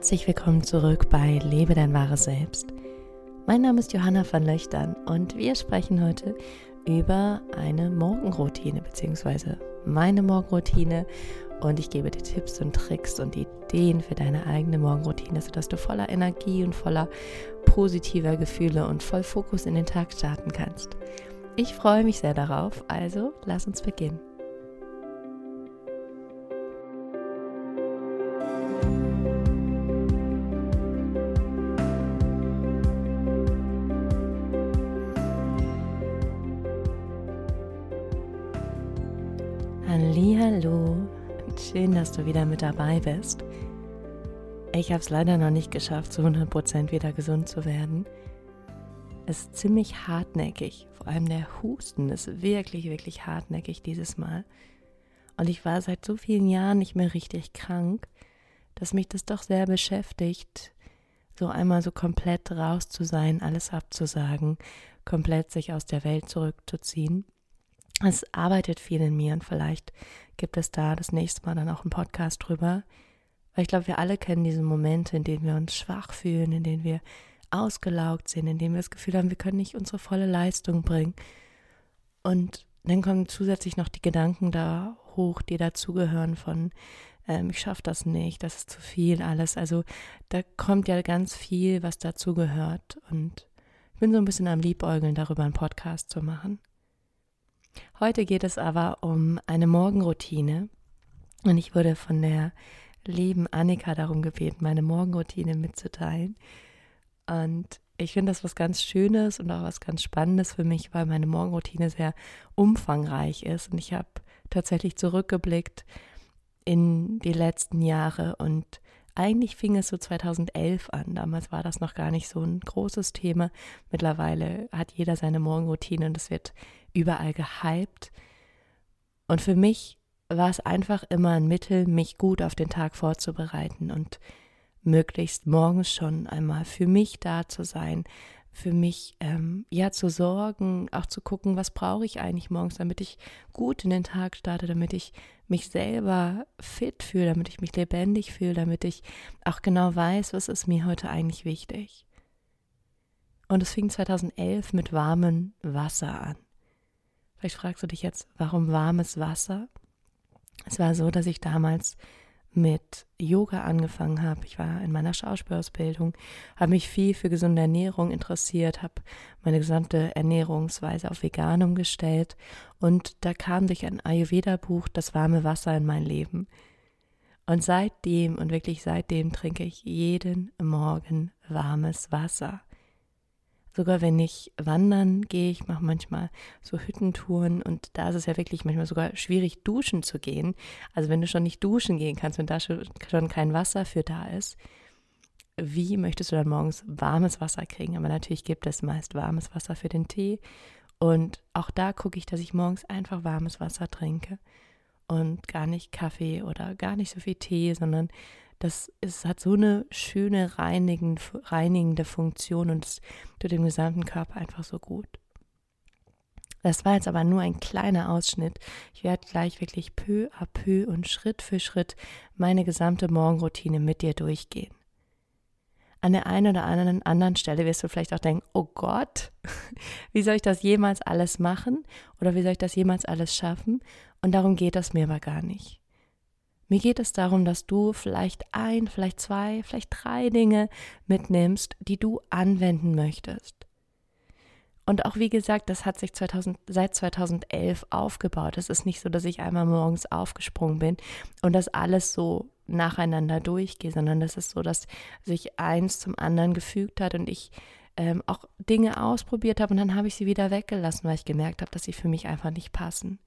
Herzlich willkommen zurück bei Lebe dein wahres Selbst. Mein Name ist Johanna van Löchtern und wir sprechen heute über eine Morgenroutine bzw. meine Morgenroutine und ich gebe dir Tipps und Tricks und Ideen für deine eigene Morgenroutine, sodass du voller Energie und voller positiver Gefühle und voll Fokus in den Tag starten kannst. Ich freue mich sehr darauf, also lass uns beginnen. Hallo, schön, dass du wieder mit dabei bist. Ich habe es leider noch nicht geschafft, zu 100% wieder gesund zu werden. Es ist ziemlich hartnäckig, vor allem der Husten ist wirklich, wirklich hartnäckig dieses Mal. Und ich war seit so vielen Jahren nicht mehr richtig krank, dass mich das doch sehr beschäftigt, so einmal so komplett raus zu sein, alles abzusagen, komplett sich aus der Welt zurückzuziehen es arbeitet viel in mir und vielleicht gibt es da das nächste Mal dann auch einen Podcast drüber. Weil ich glaube, wir alle kennen diese Momente, in denen wir uns schwach fühlen, in denen wir ausgelaugt sind, in denen wir das Gefühl haben, wir können nicht unsere volle Leistung bringen. Und dann kommen zusätzlich noch die Gedanken da hoch, die dazugehören von, ähm, ich schaffe das nicht, das ist zu viel alles. Also da kommt ja ganz viel, was dazugehört. Und ich bin so ein bisschen am Liebäugeln, darüber einen Podcast zu machen. Heute geht es aber um eine Morgenroutine und ich wurde von der lieben Annika darum gebeten, meine Morgenroutine mitzuteilen. Und ich finde das was ganz Schönes und auch was ganz Spannendes für mich, weil meine Morgenroutine sehr umfangreich ist und ich habe tatsächlich zurückgeblickt in die letzten Jahre und eigentlich fing es so 2011 an. Damals war das noch gar nicht so ein großes Thema. Mittlerweile hat jeder seine Morgenroutine und es wird überall gehypt. Und für mich war es einfach immer ein Mittel, mich gut auf den Tag vorzubereiten und möglichst morgens schon einmal für mich da zu sein, für mich ähm, ja zu sorgen, auch zu gucken, was brauche ich eigentlich morgens, damit ich gut in den Tag starte, damit ich mich selber fit fühle, damit ich mich lebendig fühle, damit ich auch genau weiß, was ist mir heute eigentlich wichtig. Und es fing 2011 mit warmem Wasser an. Vielleicht fragst du dich jetzt, warum warmes Wasser? Es war so, dass ich damals mit Yoga angefangen habe. Ich war in meiner Schauspielausbildung, habe mich viel für gesunde Ernährung interessiert, habe meine gesamte Ernährungsweise auf vegan umgestellt und da kam durch ein Ayurveda-Buch das warme Wasser in mein Leben. Und seitdem und wirklich seitdem trinke ich jeden Morgen warmes Wasser. Sogar wenn ich wandern gehe, ich mache manchmal so Hüttentouren und da ist es ja wirklich manchmal sogar schwierig, duschen zu gehen. Also wenn du schon nicht duschen gehen kannst, wenn da schon kein Wasser für da ist, wie möchtest du dann morgens warmes Wasser kriegen? Aber natürlich gibt es meist warmes Wasser für den Tee. Und auch da gucke ich, dass ich morgens einfach warmes Wasser trinke und gar nicht Kaffee oder gar nicht so viel Tee, sondern das ist, hat so eine schöne reinigende, reinigende Funktion und es tut dem gesamten Körper einfach so gut. Das war jetzt aber nur ein kleiner Ausschnitt. Ich werde gleich wirklich peu à peu und Schritt für Schritt meine gesamte Morgenroutine mit dir durchgehen. An der einen oder anderen, anderen Stelle wirst du vielleicht auch denken, oh Gott, wie soll ich das jemals alles machen? Oder wie soll ich das jemals alles schaffen? Und darum geht es mir aber gar nicht. Mir geht es darum, dass du vielleicht ein, vielleicht zwei, vielleicht drei Dinge mitnimmst, die du anwenden möchtest. Und auch wie gesagt, das hat sich 2000, seit 2011 aufgebaut. Es ist nicht so, dass ich einmal morgens aufgesprungen bin und das alles so nacheinander durchgehe, sondern das ist so, dass sich eins zum anderen gefügt hat und ich ähm, auch Dinge ausprobiert habe und dann habe ich sie wieder weggelassen, weil ich gemerkt habe, dass sie für mich einfach nicht passen.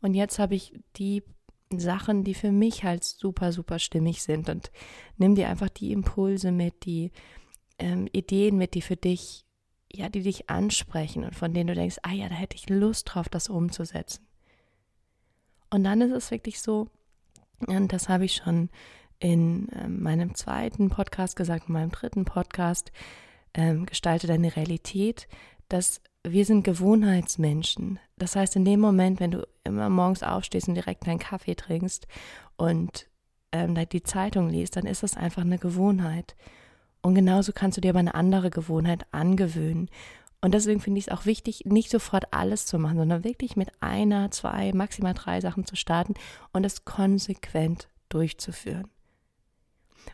Und jetzt habe ich die Sachen, die für mich halt super, super stimmig sind. Und nimm dir einfach die Impulse mit, die ähm, Ideen mit, die für dich, ja, die dich ansprechen und von denen du denkst, ah ja, da hätte ich Lust drauf, das umzusetzen. Und dann ist es wirklich so, und das habe ich schon in äh, meinem zweiten Podcast gesagt, in meinem dritten Podcast, ähm, Gestalte deine Realität, dass wir sind Gewohnheitsmenschen. Das heißt, in dem Moment, wenn du immer morgens aufstehst und direkt deinen Kaffee trinkst und ähm, die Zeitung liest, dann ist das einfach eine Gewohnheit. Und genauso kannst du dir aber eine andere Gewohnheit angewöhnen. Und deswegen finde ich es auch wichtig, nicht sofort alles zu machen, sondern wirklich mit einer, zwei, maximal drei Sachen zu starten und es konsequent durchzuführen.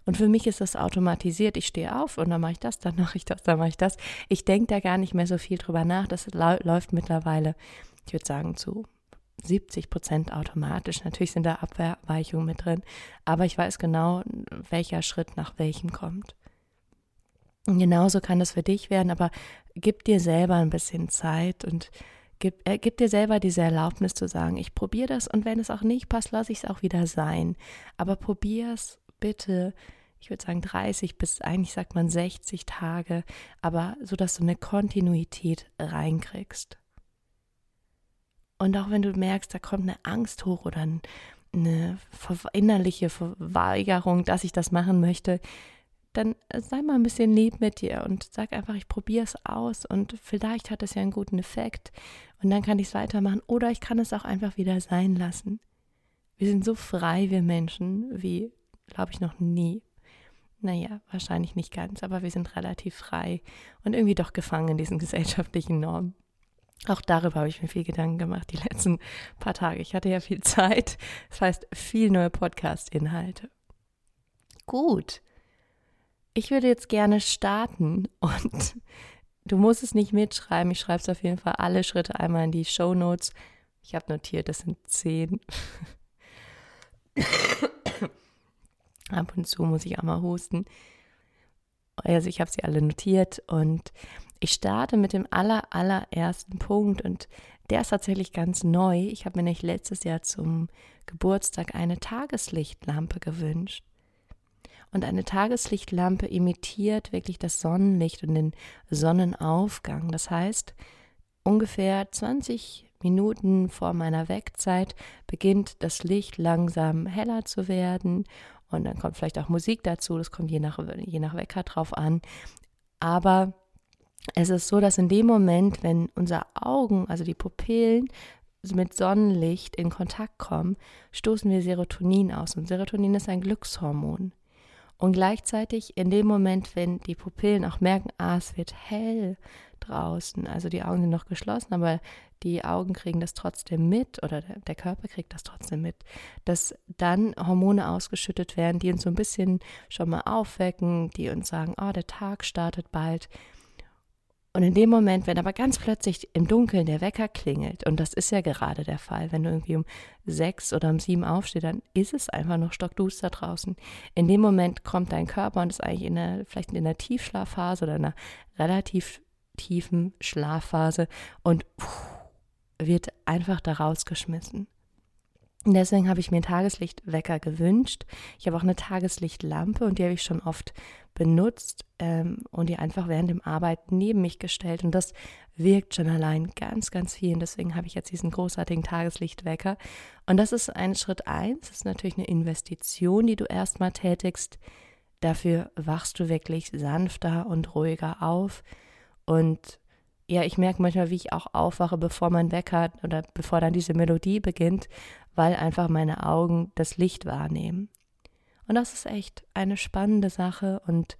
Und für mich ist das automatisiert. Ich stehe auf und dann mache ich das, dann mache ich das, dann mache ich das. Ich denke da gar nicht mehr so viel drüber nach. Das läuft mittlerweile, ich würde sagen, zu 70 Prozent automatisch. Natürlich sind da Abweichungen mit drin, aber ich weiß genau, welcher Schritt nach welchem kommt. Und genauso kann das für dich werden, aber gib dir selber ein bisschen Zeit und gib, äh, gib dir selber diese Erlaubnis zu sagen, ich probiere das und wenn es auch nicht passt, lasse ich es auch wieder sein. Aber probier es bitte, ich würde sagen 30 bis eigentlich sagt man 60 Tage, aber so dass du eine Kontinuität reinkriegst. Und auch wenn du merkst, da kommt eine Angst hoch oder eine innerliche Verweigerung, dass ich das machen möchte, dann äh, sei mal ein bisschen lieb mit dir und sag einfach, ich probiere es aus und vielleicht hat es ja einen guten Effekt und dann kann ich es weitermachen oder ich kann es auch einfach wieder sein lassen. Wir sind so frei, wir Menschen, wie, glaube ich, noch nie. Naja, wahrscheinlich nicht ganz, aber wir sind relativ frei und irgendwie doch gefangen in diesen gesellschaftlichen Normen. Auch darüber habe ich mir viel Gedanken gemacht die letzten paar Tage. Ich hatte ja viel Zeit, das heißt viel neue Podcast-Inhalte. Gut, ich würde jetzt gerne starten und du musst es nicht mitschreiben. Ich schreibe es auf jeden Fall alle Schritte einmal in die Show Notes. Ich habe notiert, das sind zehn. Ab und zu muss ich auch mal husten. Also ich habe sie alle notiert und ich starte mit dem aller, allerersten Punkt und der ist tatsächlich ganz neu. Ich habe mir nämlich letztes Jahr zum Geburtstag eine Tageslichtlampe gewünscht. Und eine Tageslichtlampe imitiert wirklich das Sonnenlicht und den Sonnenaufgang. Das heißt, ungefähr 20 Minuten vor meiner Wegzeit beginnt das Licht langsam heller zu werden. Und dann kommt vielleicht auch Musik dazu. Das kommt je nach, je nach Wecker drauf an. Aber es ist so, dass in dem Moment, wenn unsere Augen, also die Pupillen, mit Sonnenlicht in Kontakt kommen, stoßen wir Serotonin aus. Und Serotonin ist ein Glückshormon. Und gleichzeitig in dem Moment, wenn die Pupillen auch merken, ah, es wird hell draußen, also die Augen sind noch geschlossen, aber die Augen kriegen das trotzdem mit oder der, der Körper kriegt das trotzdem mit, dass dann Hormone ausgeschüttet werden, die uns so ein bisschen schon mal aufwecken, die uns sagen, oh, der Tag startet bald. Und in dem Moment, wenn aber ganz plötzlich im Dunkeln der Wecker klingelt, und das ist ja gerade der Fall, wenn du irgendwie um sechs oder um sieben aufstehst, dann ist es einfach noch stockduster draußen. In dem Moment kommt dein Körper und ist eigentlich in einer, vielleicht in einer Tiefschlafphase oder einer relativ tiefen Schlafphase und wird einfach da rausgeschmissen. Deswegen habe ich mir einen Tageslichtwecker gewünscht. Ich habe auch eine Tageslichtlampe und die habe ich schon oft benutzt ähm, und die einfach während dem Arbeiten neben mich gestellt. Und das wirkt schon allein ganz, ganz viel. Und deswegen habe ich jetzt diesen großartigen Tageslichtwecker. Und das ist ein Schritt eins. Das ist natürlich eine Investition, die du erstmal tätigst. Dafür wachst du wirklich sanfter und ruhiger auf. Und ja, ich merke manchmal, wie ich auch aufwache, bevor mein Wecker oder bevor dann diese Melodie beginnt, weil einfach meine Augen das Licht wahrnehmen. Und das ist echt eine spannende Sache und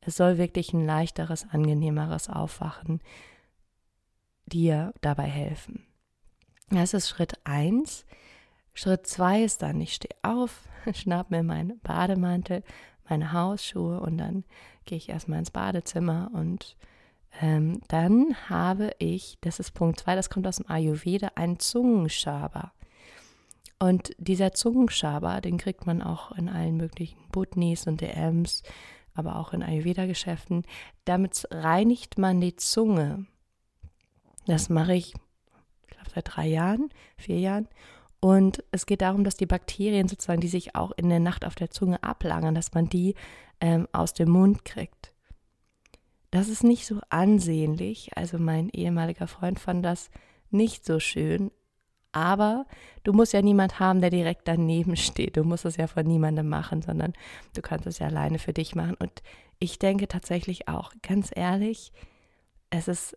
es soll wirklich ein leichteres, angenehmeres Aufwachen dir dabei helfen. Das ist Schritt 1. Schritt 2 ist dann, ich stehe auf, schnapp mir meinen Bademantel, meine Hausschuhe und dann gehe ich erstmal ins Badezimmer und ähm, dann habe ich, das ist Punkt 2, das kommt aus dem Ayurveda, einen Zungenschaber. Und dieser Zungenschaber, den kriegt man auch in allen möglichen Butnis und DMs, aber auch in Ayurveda-Geschäften. Damit reinigt man die Zunge. Das mache ich, ich glaube, seit drei Jahren, vier Jahren. Und es geht darum, dass die Bakterien sozusagen, die sich auch in der Nacht auf der Zunge ablagern, dass man die ähm, aus dem Mund kriegt. Das ist nicht so ansehnlich. Also mein ehemaliger Freund fand das nicht so schön, aber du musst ja niemand haben, der direkt daneben steht. Du musst es ja von niemandem machen, sondern du kannst es ja alleine für dich machen. Und ich denke tatsächlich auch, ganz ehrlich, es ist,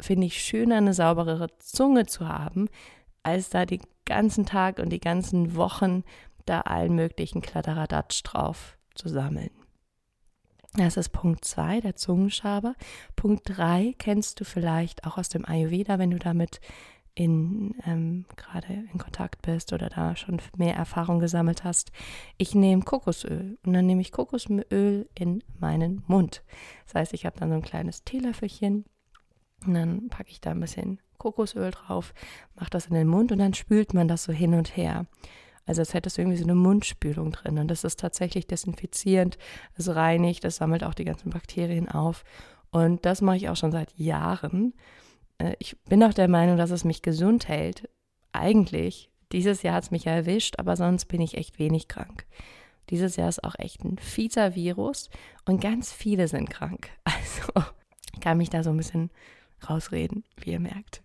finde ich, schöner, eine sauberere Zunge zu haben, als da den ganzen Tag und die ganzen Wochen da allen möglichen Kladderadatsch drauf zu sammeln. Das ist Punkt 2, der Zungenschaber. Punkt 3 kennst du vielleicht auch aus dem Ayurveda, wenn du damit in ähm, gerade in Kontakt bist oder da schon mehr Erfahrung gesammelt hast. Ich nehme Kokosöl und dann nehme ich Kokosöl in meinen Mund. Das heißt, ich habe dann so ein kleines Teelöffelchen und dann packe ich da ein bisschen Kokosöl drauf, mache das in den Mund und dann spült man das so hin und her. Also als hättest du irgendwie so eine Mundspülung drin. Und das ist tatsächlich desinfizierend, es reinigt, es sammelt auch die ganzen Bakterien auf. Und das mache ich auch schon seit Jahren. Äh, ich bin auch der Meinung, dass es mich gesund hält. Eigentlich, dieses Jahr hat es mich erwischt, aber sonst bin ich echt wenig krank. Dieses Jahr ist auch echt ein fieser Virus und ganz viele sind krank. Also ich kann mich da so ein bisschen rausreden, wie ihr merkt.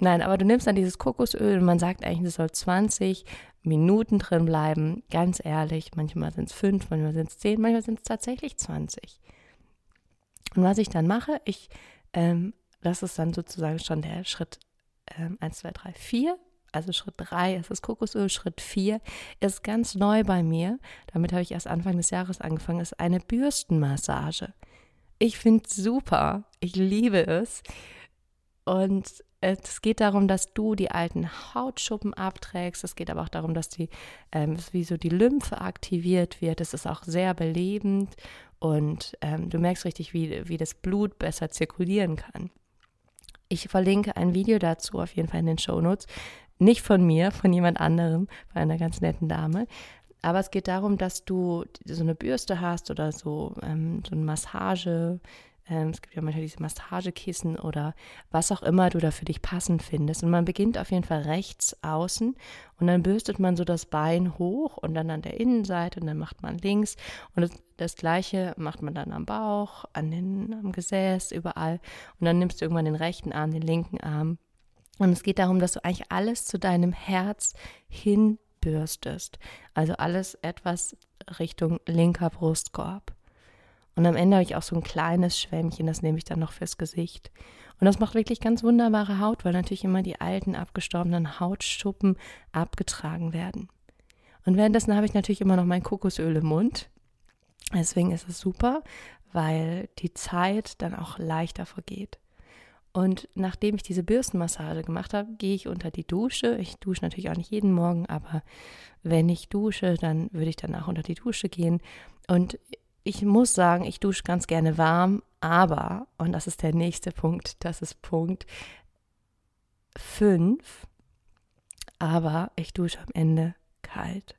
Nein, aber du nimmst dann dieses Kokosöl und man sagt eigentlich, es soll 20 Minuten drin bleiben. Ganz ehrlich, manchmal sind es fünf, manchmal sind es zehn, manchmal sind es tatsächlich 20. Und was ich dann mache, ich, ähm, das ist dann sozusagen schon der Schritt ähm, 1, 2, 3, 4. Also Schritt 3 ist das Kokosöl, Schritt 4 ist ganz neu bei mir. Damit habe ich erst Anfang des Jahres angefangen, ist eine Bürstenmassage. Ich finde es super. Ich liebe es. Und es geht darum, dass du die alten Hautschuppen abträgst. Es geht aber auch darum, dass die, ähm, wie so die Lymphe aktiviert wird. Es ist auch sehr belebend und ähm, du merkst richtig, wie, wie das Blut besser zirkulieren kann. Ich verlinke ein Video dazu auf jeden Fall in den Show Notes. Nicht von mir, von jemand anderem, von einer ganz netten Dame. Aber es geht darum, dass du so eine Bürste hast oder so, ähm, so eine Massage, ähm, es gibt ja manchmal diese Massagekissen oder was auch immer du da für dich passend findest. Und man beginnt auf jeden Fall rechts außen und dann bürstet man so das Bein hoch und dann an der Innenseite und dann macht man links. Und das, das gleiche macht man dann am Bauch, an den, am Gesäß, überall. Und dann nimmst du irgendwann den rechten Arm, den linken Arm. Und es geht darum, dass du eigentlich alles zu deinem Herz hinbürstest. Also alles etwas Richtung linker Brustkorb. Und am Ende habe ich auch so ein kleines Schwämmchen, das nehme ich dann noch fürs Gesicht. Und das macht wirklich ganz wunderbare Haut, weil natürlich immer die alten, abgestorbenen Hautschuppen abgetragen werden. Und währenddessen habe ich natürlich immer noch mein Kokosöl im Mund. Deswegen ist es super, weil die Zeit dann auch leichter vergeht. Und nachdem ich diese Bürstenmassage gemacht habe, gehe ich unter die Dusche. Ich dusche natürlich auch nicht jeden Morgen, aber wenn ich dusche, dann würde ich dann auch unter die Dusche gehen. Und ich muss sagen, ich dusche ganz gerne warm, aber, und das ist der nächste Punkt, das ist Punkt 5, aber ich dusche am Ende kalt.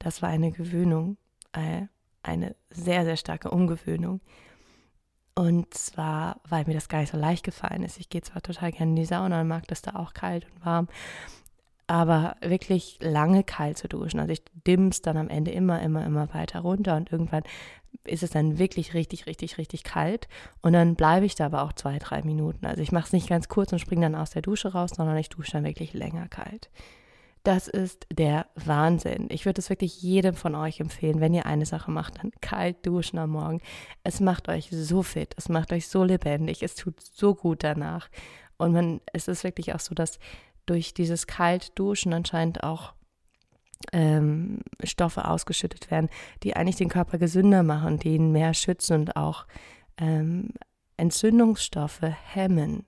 Das war eine Gewöhnung, äh, eine sehr, sehr starke Umgewöhnung. Und zwar, weil mir das gar nicht so leicht gefallen ist. Ich gehe zwar total gerne in die Sauna und mag das da auch kalt und warm, aber wirklich lange kalt zu duschen. Also ich dimm's dann am Ende immer, immer, immer weiter runter und irgendwann ist es dann wirklich richtig, richtig, richtig kalt und dann bleibe ich da aber auch zwei, drei Minuten. Also ich mache es nicht ganz kurz und springe dann aus der Dusche raus, sondern ich dusche dann wirklich länger kalt. Das ist der Wahnsinn. Ich würde es wirklich jedem von euch empfehlen, wenn ihr eine Sache macht, dann kalt duschen am Morgen. Es macht euch so fit, es macht euch so lebendig, es tut so gut danach. Und man, es ist wirklich auch so, dass durch dieses Kaltduschen anscheinend auch ähm, Stoffe ausgeschüttet werden, die eigentlich den Körper gesünder machen, die ihn mehr schützen und auch ähm, Entzündungsstoffe hemmen.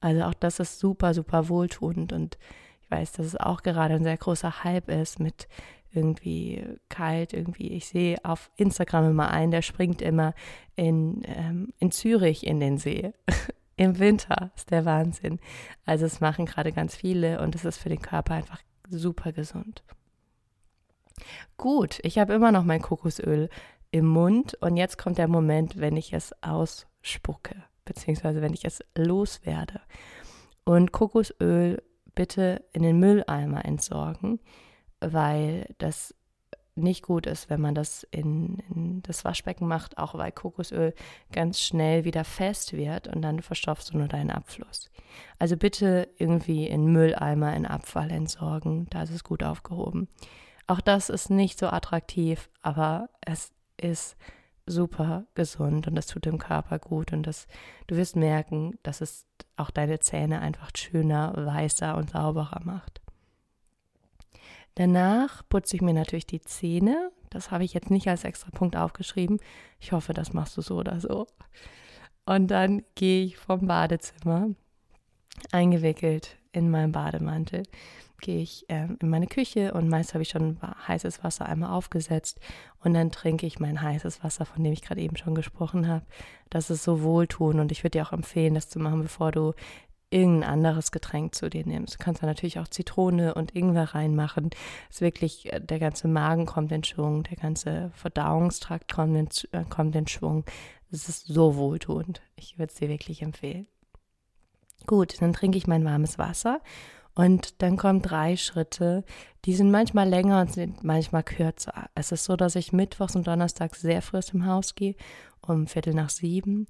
Also auch das ist super, super wohltuend und ich weiß, dass es auch gerade ein sehr großer Hype ist mit irgendwie kalt, irgendwie. Ich sehe auf Instagram immer einen, der springt immer in, ähm, in Zürich in den See. Im Winter ist der Wahnsinn. Also es machen gerade ganz viele und es ist für den Körper einfach super gesund. Gut, ich habe immer noch mein Kokosöl im Mund und jetzt kommt der Moment, wenn ich es ausspucke, beziehungsweise wenn ich es loswerde. Und Kokosöl bitte in den Mülleimer entsorgen, weil das nicht gut ist, wenn man das in, in, das Waschbecken macht, auch weil Kokosöl ganz schnell wieder fest wird und dann verstopfst du nur deinen Abfluss. Also bitte irgendwie in Mülleimer in Abfall entsorgen, da ist es gut aufgehoben. Auch das ist nicht so attraktiv, aber es ist super gesund und das tut dem Körper gut und das, du wirst merken, dass es auch deine Zähne einfach schöner, weißer und sauberer macht. Danach putze ich mir natürlich die Zähne. Das habe ich jetzt nicht als extra Punkt aufgeschrieben. Ich hoffe, das machst du so oder so. Und dann gehe ich vom Badezimmer, eingewickelt in meinen Bademantel, gehe ich äh, in meine Küche und meist habe ich schon heißes Wasser einmal aufgesetzt und dann trinke ich mein heißes Wasser, von dem ich gerade eben schon gesprochen habe. Das ist so wohltun und ich würde dir auch empfehlen, das zu machen, bevor du irgendein anderes Getränk zu dir nimmst. Du kannst da natürlich auch Zitrone und Ingwer reinmachen. Es wirklich, äh, der ganze Magen kommt in Schwung, der ganze Verdauungstrakt kommt in, äh, kommt in Schwung. Es ist so wohltuend. Ich würde es dir wirklich empfehlen. Gut, dann trinke ich mein warmes Wasser und dann kommen drei Schritte, die sind manchmal länger und sind manchmal kürzer. Es ist so, dass ich mittwochs und donnerstags sehr früh aus dem Haus gehe, um Viertel nach sieben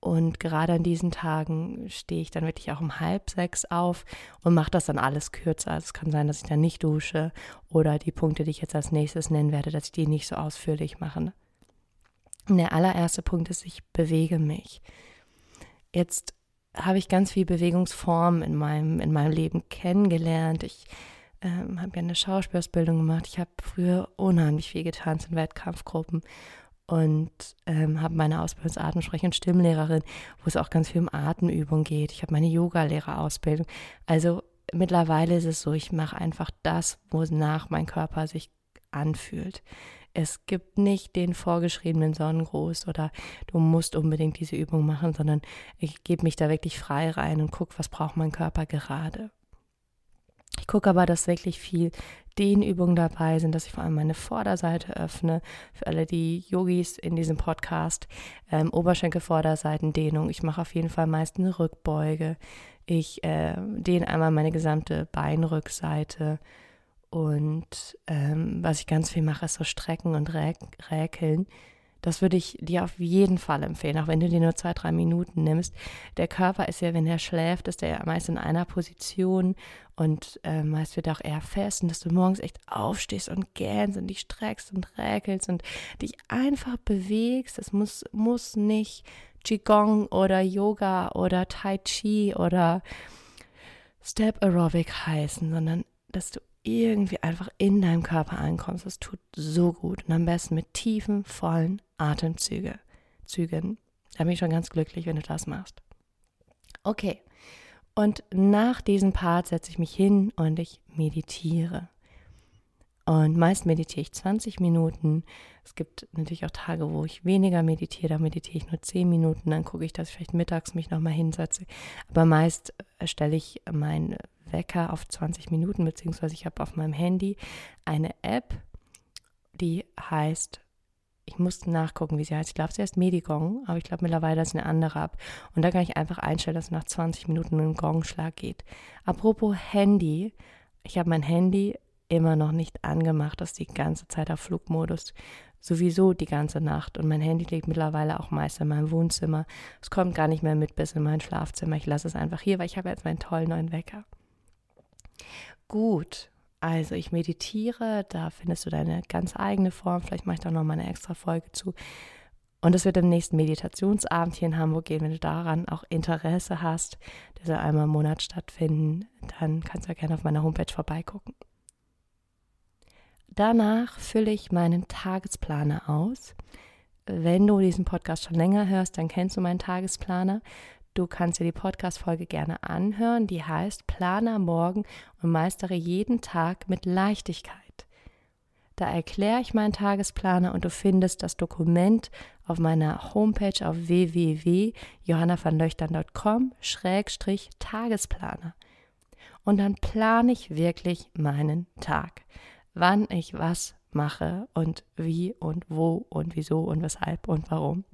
und gerade an diesen Tagen stehe ich dann wirklich auch um halb sechs auf und mache das dann alles kürzer. Also es kann sein, dass ich dann nicht dusche oder die Punkte, die ich jetzt als nächstes nennen werde, dass ich die nicht so ausführlich mache. Und der allererste Punkt ist, ich bewege mich. Jetzt habe ich ganz viel Bewegungsformen in meinem, in meinem Leben kennengelernt. Ich ähm, habe ja eine Schauspielausbildung gemacht. Ich habe früher unheimlich viel getanzt in Wettkampfgruppen und ähm, habe meine Ausbildung als Atemsprecher- und Stimmlehrerin, wo es auch ganz viel um Atemübung geht. Ich habe meine Yoga-Lehrerausbildung. Also mittlerweile ist es so, ich mache einfach das, wonach mein Körper sich anfühlt. Es gibt nicht den vorgeschriebenen Sonnengruß oder du musst unbedingt diese Übung machen, sondern ich gebe mich da wirklich frei rein und gucke, was braucht mein Körper gerade. Ich gucke aber, dass wirklich viel Dehnübungen dabei sind, dass ich vor allem meine Vorderseite öffne. Für alle die Yogis in diesem Podcast, ähm, Oberschenkelvorderseitendehnung. Ich mache auf jeden Fall meist eine Rückbeuge. Ich äh, dehne einmal meine gesamte Beinrückseite. Und ähm, was ich ganz viel mache, ist so Strecken und Räkeln. Das würde ich dir auf jeden Fall empfehlen, auch wenn du dir nur zwei, drei Minuten nimmst. Der Körper ist ja, wenn er schläft, ist er ja meist in einer Position und äh, meist wird er auch eher fest und dass du morgens echt aufstehst und gähnst und dich streckst und räkelst und dich einfach bewegst. Das muss, muss nicht Qigong oder Yoga oder Tai Chi oder Step Aerobic heißen, sondern dass du irgendwie einfach in deinem Körper ankommst. Das tut so gut. Und am besten mit tiefen, vollen Atemzügen. Zügen. Da bin ich schon ganz glücklich, wenn du das machst. Okay. Und nach diesem Part setze ich mich hin und ich meditiere. Und meist meditiere ich 20 Minuten. Es gibt natürlich auch Tage, wo ich weniger meditiere, da meditiere ich nur 10 Minuten, dann gucke ich, dass ich vielleicht mittags mich nochmal hinsetze. Aber meist stelle ich meinen Wecker auf 20 Minuten, beziehungsweise ich habe auf meinem Handy eine App, die heißt, ich musste nachgucken, wie sie heißt. Ich glaube, sie heißt Medigong, aber ich glaube mittlerweile ist eine andere App. Und da kann ich einfach einstellen, dass nach 20 Minuten ein Gongschlag geht. Apropos Handy, ich habe mein Handy immer noch nicht angemacht, das ist die ganze Zeit auf Flugmodus. Sowieso die ganze Nacht. Und mein Handy liegt mittlerweile auch meist in meinem Wohnzimmer. Es kommt gar nicht mehr mit bis in mein Schlafzimmer. Ich lasse es einfach hier, weil ich habe jetzt meinen tollen neuen Wecker. Gut, also ich meditiere, da findest du deine ganz eigene Form. Vielleicht mache ich da noch mal eine extra Folge zu. Und es wird im nächsten Meditationsabend hier in Hamburg gehen. Wenn du daran auch Interesse hast, der soll einmal im Monat stattfinden, dann kannst du ja gerne auf meiner Homepage vorbeigucken. Danach fülle ich meinen Tagesplaner aus. Wenn du diesen Podcast schon länger hörst, dann kennst du meinen Tagesplaner. Du kannst dir die Podcast-Folge gerne anhören. Die heißt Planer morgen und meistere jeden Tag mit Leichtigkeit. Da erkläre ich meinen Tagesplaner und du findest das Dokument auf meiner Homepage auf www.johannavanleuchtern.com-tagesplaner. Und dann plane ich wirklich meinen Tag wann ich was mache und wie und wo und wieso und weshalb und warum.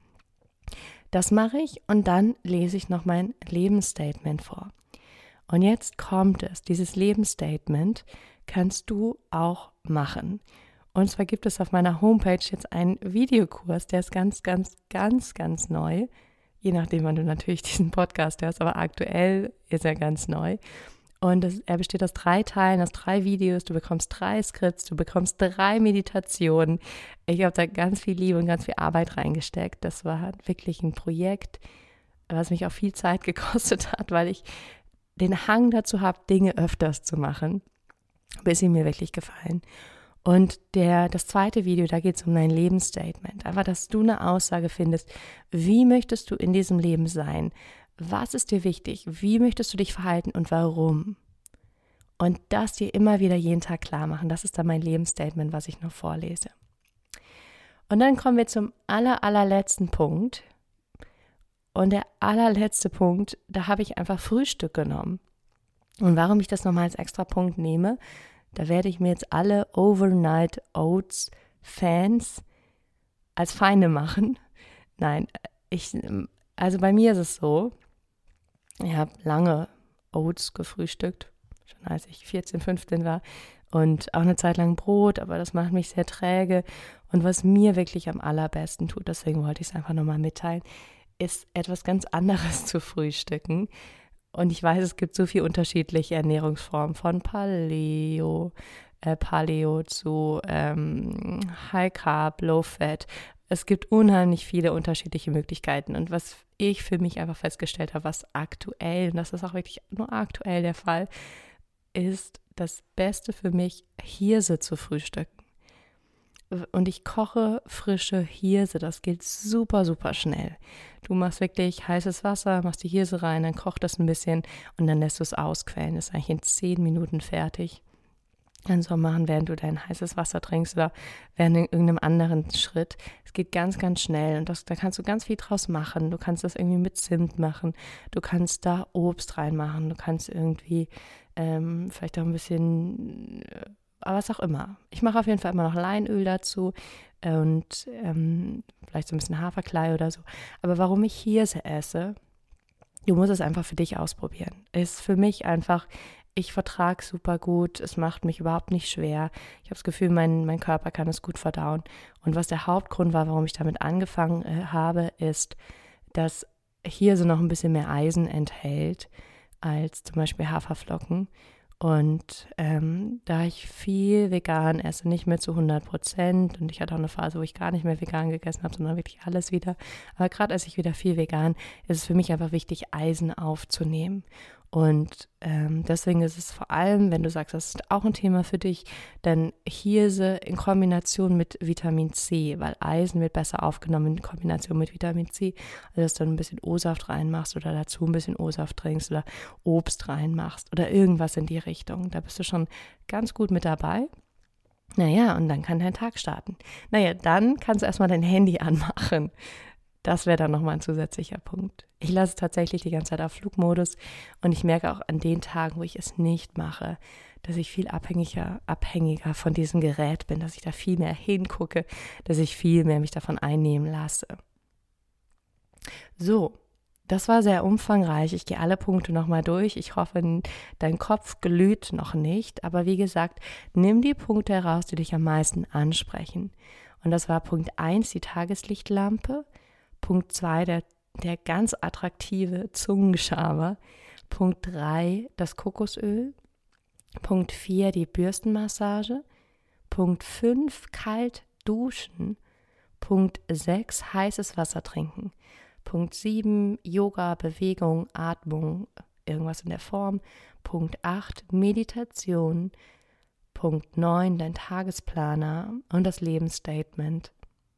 Das mache ich und dann lese ich noch mein Lebensstatement vor. Und jetzt kommt es, dieses Lebensstatement kannst du auch machen. Und zwar gibt es auf meiner Homepage jetzt einen Videokurs, der ist ganz, ganz, ganz, ganz neu. Je nachdem, wann du natürlich diesen Podcast hörst, aber aktuell ist er ganz neu. Und das, er besteht aus drei Teilen, aus drei Videos. Du bekommst drei Skripts, du bekommst drei Meditationen. Ich habe da ganz viel Liebe und ganz viel Arbeit reingesteckt. Das war wirklich ein Projekt, was mich auch viel Zeit gekostet hat, weil ich den Hang dazu habe, Dinge öfters zu machen. bis sie mir wirklich gefallen. Und der, das zweite Video, da geht es um dein Lebensstatement. Einfach, dass du eine Aussage findest. Wie möchtest du in diesem Leben sein? Was ist dir wichtig? Wie möchtest du dich verhalten und warum? Und das dir immer wieder jeden Tag klar machen. Das ist dann mein Lebensstatement, was ich noch vorlese. Und dann kommen wir zum aller, allerletzten Punkt. Und der allerletzte Punkt, da habe ich einfach Frühstück genommen. Und warum ich das nochmal als extra Punkt nehme, da werde ich mir jetzt alle Overnight Oats Fans als Feinde machen. Nein, ich, also bei mir ist es so, ich habe lange Oats gefrühstückt, schon als ich 14, 15 war und auch eine Zeit lang Brot, aber das macht mich sehr träge. Und was mir wirklich am allerbesten tut, deswegen wollte ich es einfach nochmal mitteilen, ist etwas ganz anderes zu frühstücken. Und ich weiß, es gibt so viele unterschiedliche Ernährungsformen von Paleo, äh, Paleo zu ähm, High Carb, Low Fat. Es gibt unheimlich viele unterschiedliche Möglichkeiten. Und was ich für mich einfach festgestellt habe, was aktuell, und das ist auch wirklich nur aktuell der Fall, ist das Beste für mich, Hirse zu frühstücken und ich koche frische Hirse. Das geht super, super schnell. Du machst wirklich heißes Wasser, machst die Hirse rein, dann kocht das ein bisschen und dann lässt du es ausquellen. Das ist eigentlich in zehn Minuten fertig. Du auch machen, während du dein heißes Wasser trinkst oder während in irgendeinem anderen Schritt. Es geht ganz, ganz schnell und das, da kannst du ganz viel draus machen. Du kannst das irgendwie mit Zimt machen. Du kannst da Obst reinmachen. Du kannst irgendwie ähm, vielleicht auch ein bisschen äh, was auch immer. Ich mache auf jeden Fall immer noch Leinöl dazu und ähm, vielleicht so ein bisschen Haferklei oder so. Aber warum ich Hirse esse, du musst es einfach für dich ausprobieren. Ist für mich einfach, ich vertrage super gut, es macht mich überhaupt nicht schwer. Ich habe das Gefühl, mein, mein Körper kann es gut verdauen. Und was der Hauptgrund war, warum ich damit angefangen äh, habe, ist, dass Hirse noch ein bisschen mehr Eisen enthält als zum Beispiel Haferflocken. Und ähm, da ich viel vegan esse, nicht mehr zu 100 Prozent, und ich hatte auch eine Phase, wo ich gar nicht mehr vegan gegessen habe, sondern wirklich alles wieder. Aber gerade esse ich wieder viel vegan, ist es für mich einfach wichtig, Eisen aufzunehmen. Und ähm, deswegen ist es vor allem, wenn du sagst, das ist auch ein Thema für dich, dann Hirse in Kombination mit Vitamin C, weil Eisen wird besser aufgenommen in Kombination mit Vitamin C. Also dass du ein bisschen O-Saft reinmachst oder dazu ein bisschen O-Saft trinkst oder Obst reinmachst oder irgendwas in die Richtung. Da bist du schon ganz gut mit dabei. Naja, und dann kann dein Tag starten. Naja, dann kannst du erstmal dein Handy anmachen. Das wäre dann nochmal ein zusätzlicher Punkt. Ich lasse tatsächlich die ganze Zeit auf Flugmodus und ich merke auch an den Tagen, wo ich es nicht mache, dass ich viel abhängiger, abhängiger von diesem Gerät bin, dass ich da viel mehr hingucke, dass ich viel mehr mich davon einnehmen lasse. So, das war sehr umfangreich. Ich gehe alle Punkte nochmal durch. Ich hoffe, dein Kopf glüht noch nicht. Aber wie gesagt, nimm die Punkte heraus, die dich am meisten ansprechen. Und das war Punkt 1, die Tageslichtlampe. Punkt 2, der, der ganz attraktive Zungenschaber. Punkt 3, das Kokosöl. Punkt 4, die Bürstenmassage. Punkt 5, kalt duschen. Punkt 6, heißes Wasser trinken. Punkt 7, Yoga, Bewegung, Atmung, irgendwas in der Form. Punkt 8, Meditation. Punkt 9, dein Tagesplaner und das Lebensstatement,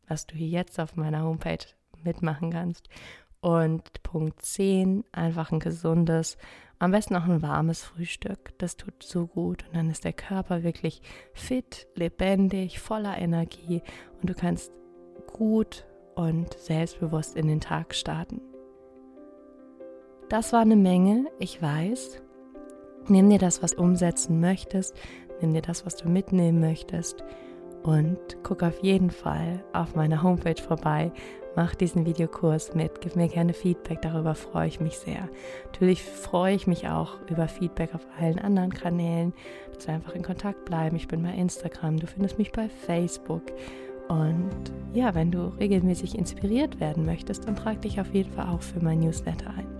was du hier jetzt auf meiner Homepage mitmachen kannst. Und Punkt 10, einfach ein gesundes, am besten auch ein warmes Frühstück. Das tut so gut. Und dann ist der Körper wirklich fit, lebendig, voller Energie und du kannst gut und selbstbewusst in den Tag starten. Das war eine Menge, ich weiß. Nimm dir das, was du umsetzen möchtest. Nimm dir das, was du mitnehmen möchtest. Und guck auf jeden Fall auf meiner Homepage vorbei mach diesen Videokurs mit, gib mir gerne Feedback, darüber freue ich mich sehr. Natürlich freue ich mich auch über Feedback auf allen anderen Kanälen, dass wir einfach in Kontakt bleiben. Ich bin bei Instagram, du findest mich bei Facebook. Und ja, wenn du regelmäßig inspiriert werden möchtest, dann trag dich auf jeden Fall auch für mein Newsletter ein.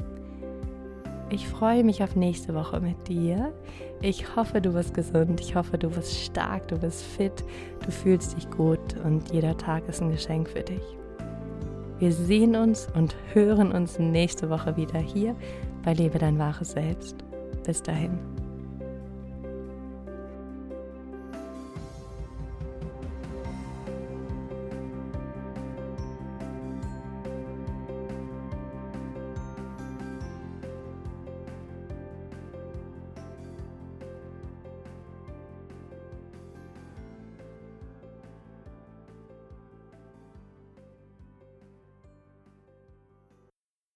Ich freue mich auf nächste Woche mit dir. Ich hoffe, du bist gesund. Ich hoffe, du bist stark, du bist fit, du fühlst dich gut und jeder Tag ist ein Geschenk für dich. Wir sehen uns und hören uns nächste Woche wieder hier bei Lebe dein wahres Selbst. Bis dahin.